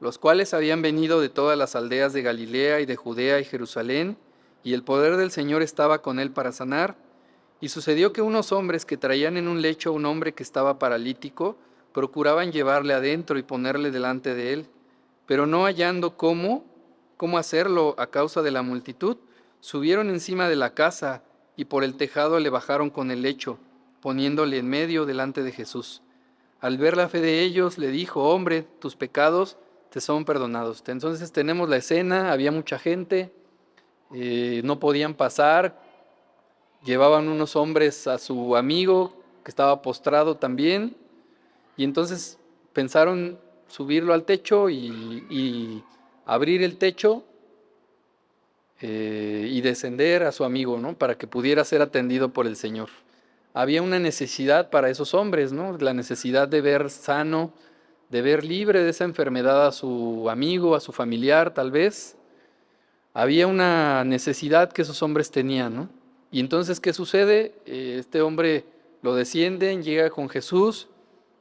los cuales habían venido de todas las aldeas de Galilea y de Judea y Jerusalén, y el poder del Señor estaba con él para sanar. Y sucedió que unos hombres que traían en un lecho a un hombre que estaba paralítico, procuraban llevarle adentro y ponerle delante de él, pero no hallando cómo, cómo hacerlo a causa de la multitud, subieron encima de la casa y por el tejado le bajaron con el lecho poniéndole en medio delante de Jesús. Al ver la fe de ellos, le dijo, hombre, tus pecados te son perdonados. Entonces tenemos la escena, había mucha gente, eh, no podían pasar, llevaban unos hombres a su amigo que estaba postrado también, y entonces pensaron subirlo al techo y, abrir el techo eh, y descender a su amigo, ¿no? Para que pudiera ser atendido por el Señor había una necesidad para esos hombres, ¿no? La necesidad de ver sano, de ver libre de esa enfermedad a su amigo, a su familiar, tal vez. Había una necesidad que esos hombres tenían, ¿no? Y entonces, ¿qué sucede? Eh, este hombre lo descienden, llega con Jesús,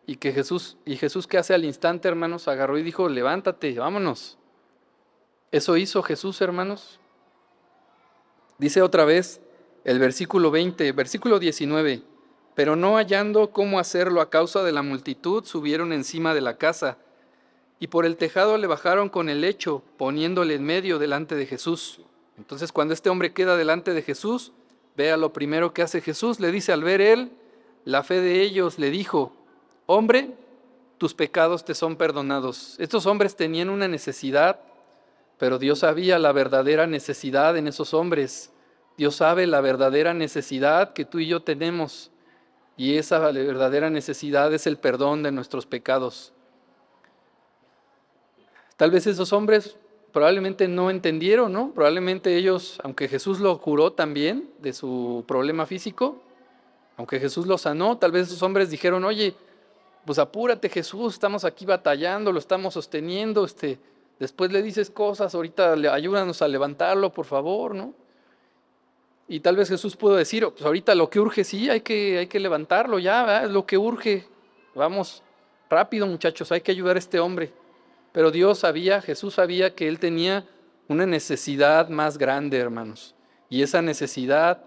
y que Jesús, y Jesús ¿qué hace al instante, hermanos? Agarró y dijo, levántate, vámonos. Eso hizo Jesús, hermanos. Dice otra vez, el versículo 20, versículo 19. Pero no hallando cómo hacerlo a causa de la multitud, subieron encima de la casa y por el tejado le bajaron con el lecho, poniéndole en medio delante de Jesús. Entonces cuando este hombre queda delante de Jesús, vea lo primero que hace Jesús, le dice al ver él, la fe de ellos le dijo, hombre, tus pecados te son perdonados. Estos hombres tenían una necesidad, pero Dios sabía la verdadera necesidad en esos hombres. Dios sabe la verdadera necesidad que tú y yo tenemos y esa verdadera necesidad es el perdón de nuestros pecados. Tal vez esos hombres probablemente no entendieron, ¿no? Probablemente ellos, aunque Jesús lo curó también de su problema físico, aunque Jesús lo sanó, tal vez esos hombres dijeron, oye, pues apúrate Jesús, estamos aquí batallando, lo estamos sosteniendo, este, después le dices cosas, ahorita ayúdanos a levantarlo, por favor, ¿no? Y tal vez Jesús pudo decir, oh, pues ahorita lo que urge, sí, hay que, hay que levantarlo ya, es lo que urge. Vamos, rápido muchachos, hay que ayudar a este hombre. Pero Dios sabía, Jesús sabía que él tenía una necesidad más grande, hermanos. Y esa necesidad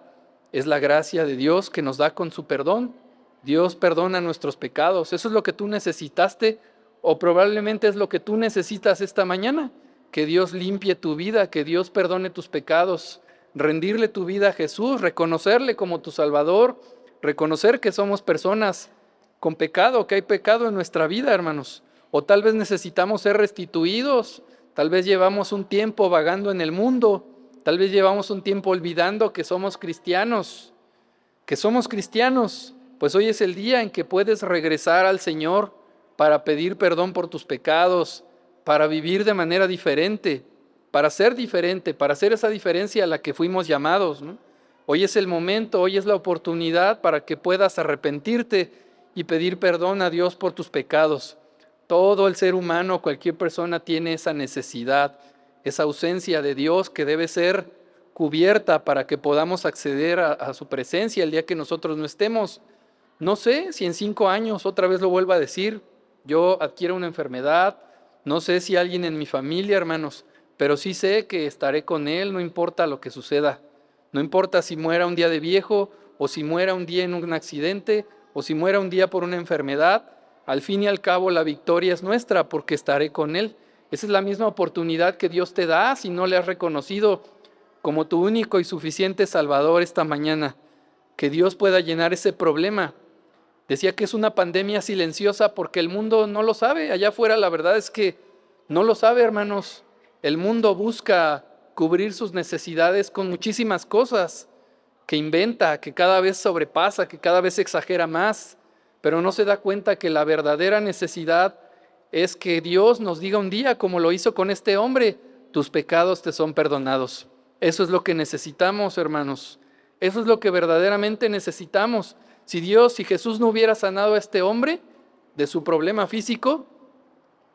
es la gracia de Dios que nos da con su perdón. Dios perdona nuestros pecados. Eso es lo que tú necesitaste o probablemente es lo que tú necesitas esta mañana. Que Dios limpie tu vida, que Dios perdone tus pecados rendirle tu vida a Jesús, reconocerle como tu Salvador, reconocer que somos personas con pecado, que hay pecado en nuestra vida, hermanos. O tal vez necesitamos ser restituidos, tal vez llevamos un tiempo vagando en el mundo, tal vez llevamos un tiempo olvidando que somos cristianos, que somos cristianos. Pues hoy es el día en que puedes regresar al Señor para pedir perdón por tus pecados, para vivir de manera diferente para ser diferente, para hacer esa diferencia a la que fuimos llamados. Hoy es el momento, hoy es la oportunidad para que puedas arrepentirte y pedir perdón a Dios por tus pecados. Todo el ser humano, cualquier persona tiene esa necesidad, esa ausencia de Dios que debe ser cubierta para que podamos acceder a, a, su presencia el día que nosotros no estemos. No sé si en cinco años otra vez lo vuelva a decir, yo adquiero una enfermedad, no sé si alguien en mi familia, hermanos, pero sí sé que estaré con Él, no importa lo que suceda. No importa si muera un día de viejo, o si muera un día en un accidente, o si muera un día por una enfermedad, al fin y al cabo la victoria es nuestra porque estaré con Él. Esa es la misma oportunidad que Dios te da si no le has reconocido como tu único y suficiente Salvador esta mañana. Que Dios pueda llenar ese problema. Decía que es una pandemia silenciosa porque el mundo no lo sabe. Allá afuera la verdad es que no lo sabe, hermanos. El mundo busca cubrir sus necesidades con muchísimas cosas que inventa, que cada vez sobrepasa, que cada vez exagera más, pero no se da cuenta que la verdadera necesidad es que Dios nos diga un día, como lo hizo con este hombre, tus pecados te son perdonados. Eso es lo que necesitamos, hermanos. Eso es lo que verdaderamente necesitamos. Si Dios, si Jesús no hubiera sanado a este hombre de su problema físico,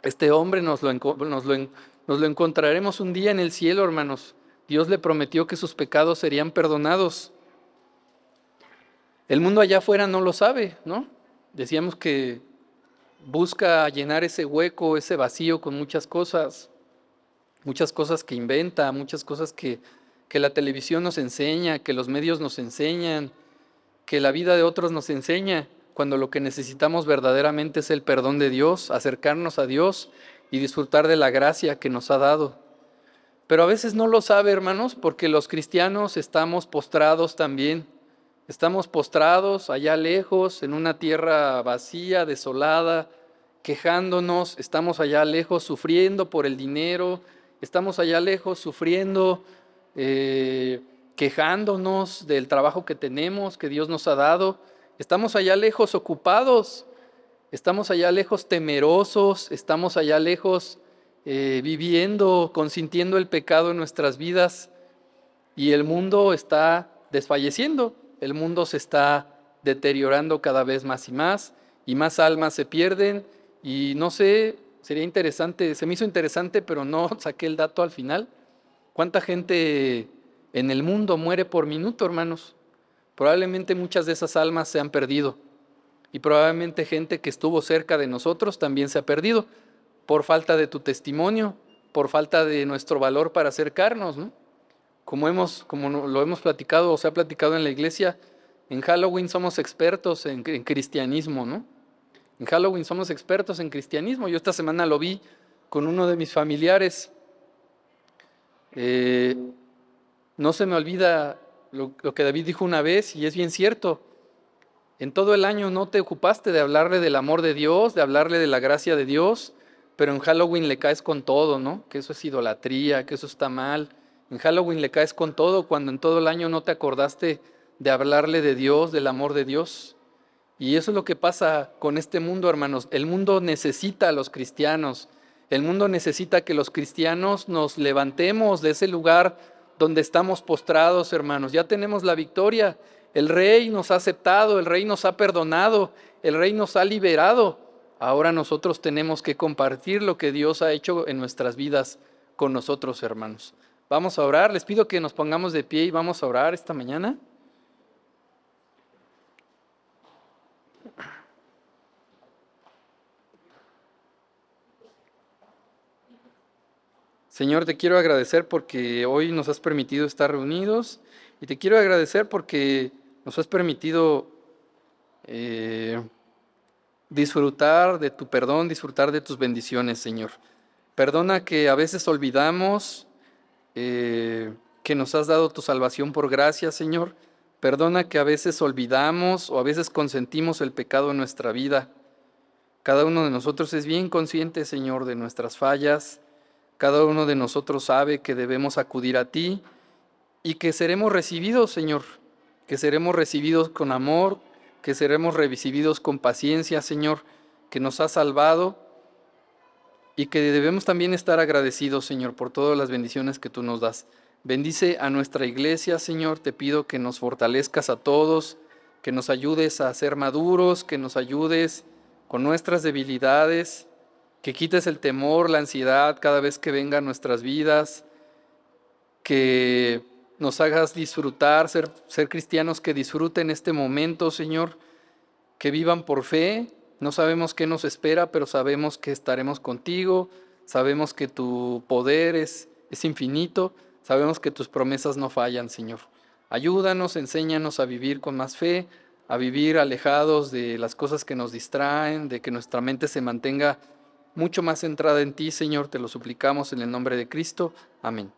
este hombre nos lo, encontraremos un día en el cielo, hermanos. Dios le prometió que sus pecados serían perdonados. El mundo allá afuera no lo sabe, ¿no? Decíamos que busca llenar ese hueco, ese vacío con muchas cosas, muchas cosas que inventa, muchas cosas que, que la televisión nos enseña, que los medios nos enseñan, que la vida de otros nos enseña, cuando lo que necesitamos verdaderamente es el perdón de Dios, acercarnos a Dios y disfrutar de la gracia que nos ha dado. Pero a veces no lo sabe, hermanos, porque los cristianos estamos postrados también. Estamos postrados allá lejos, en una tierra vacía, desolada, quejándonos, estamos allá lejos sufriendo por el dinero, estamos allá lejos sufriendo, eh, quejándonos del trabajo que tenemos, que Dios nos ha dado, estamos allá lejos ocupados, estamos allá lejos temerosos, estamos allá lejos eh, viviendo, consintiendo el pecado en nuestras vidas. Y el mundo está desfalleciendo, el mundo se está deteriorando cada vez más y más y más almas se pierden. Y no sé, sería interesante, se me hizo interesante, pero no saqué el dato al final. ¿Cuánta gente en el mundo muere por minuto, hermanos? Probablemente muchas de esas almas se han perdido y probablemente gente que estuvo cerca de nosotros también se ha perdido por falta de tu testimonio, por falta de nuestro valor para acercarnos, ¿no? Como, hemos, como lo hemos platicado o se ha platicado en la iglesia, en Halloween somos expertos en, en cristianismo, ¿no? En Halloween somos expertos en cristianismo. Yo esta semana lo vi con uno de mis familiares. Eh, no se me olvida lo, que David dijo una vez y es bien cierto. En todo el año no te ocupaste de hablarle del amor de Dios, de hablarle de la gracia de Dios, pero en Halloween le caes con todo, ¿no? Que eso es idolatría, que eso está mal. En Halloween le caes con todo cuando en todo el año no te acordaste de hablarle de Dios, del amor de Dios. Y eso es lo que pasa con este mundo, hermanos. El mundo necesita a los cristianos. El mundo necesita que los cristianos nos levantemos de ese lugar donde estamos postrados, hermanos. Ya tenemos la victoria. El rey nos ha aceptado, el rey nos ha perdonado, el rey nos ha liberado. Ahora nosotros tenemos que compartir lo que Dios ha hecho en nuestras vidas con nosotros, hermanos. Vamos a orar. Les pido que nos pongamos de pie y vamos a orar esta mañana. Señor, te quiero agradecer porque hoy nos has permitido estar reunidos y te quiero agradecer porque nos has permitido eh, disfrutar de tu perdón, disfrutar de tus bendiciones, Señor. Perdona que a veces olvidamos eh, que nos has dado tu salvación por gracia, Señor. Perdona que a veces olvidamos o a veces consentimos el pecado en nuestra vida. Cada uno de nosotros es bien consciente, Señor, de nuestras fallas cada uno de nosotros sabe que debemos acudir a ti y que seremos recibidos, Señor, que seremos recibidos con amor, que seremos recibidos con paciencia, Señor, que nos ha salvado y que debemos también estar agradecidos, Señor, por todas las bendiciones que tú nos das. Bendice a nuestra iglesia, Señor, te pido que nos fortalezcas a todos, que nos ayudes a ser maduros, que nos ayudes con nuestras debilidades que quites el temor, la ansiedad cada vez que venga nuestras vidas, que nos hagas disfrutar, ser, ser cristianos que disfruten este momento, Señor, que vivan por fe. No sabemos qué nos espera, pero sabemos que estaremos contigo, sabemos que tu poder es, es infinito, sabemos que tus promesas no fallan, Señor. Ayúdanos, enséñanos a vivir con más fe, a vivir alejados de las cosas que nos distraen, de que nuestra mente se mantenga mucho más centrada en ti, Señor, te lo suplicamos en el nombre de Cristo. Amén.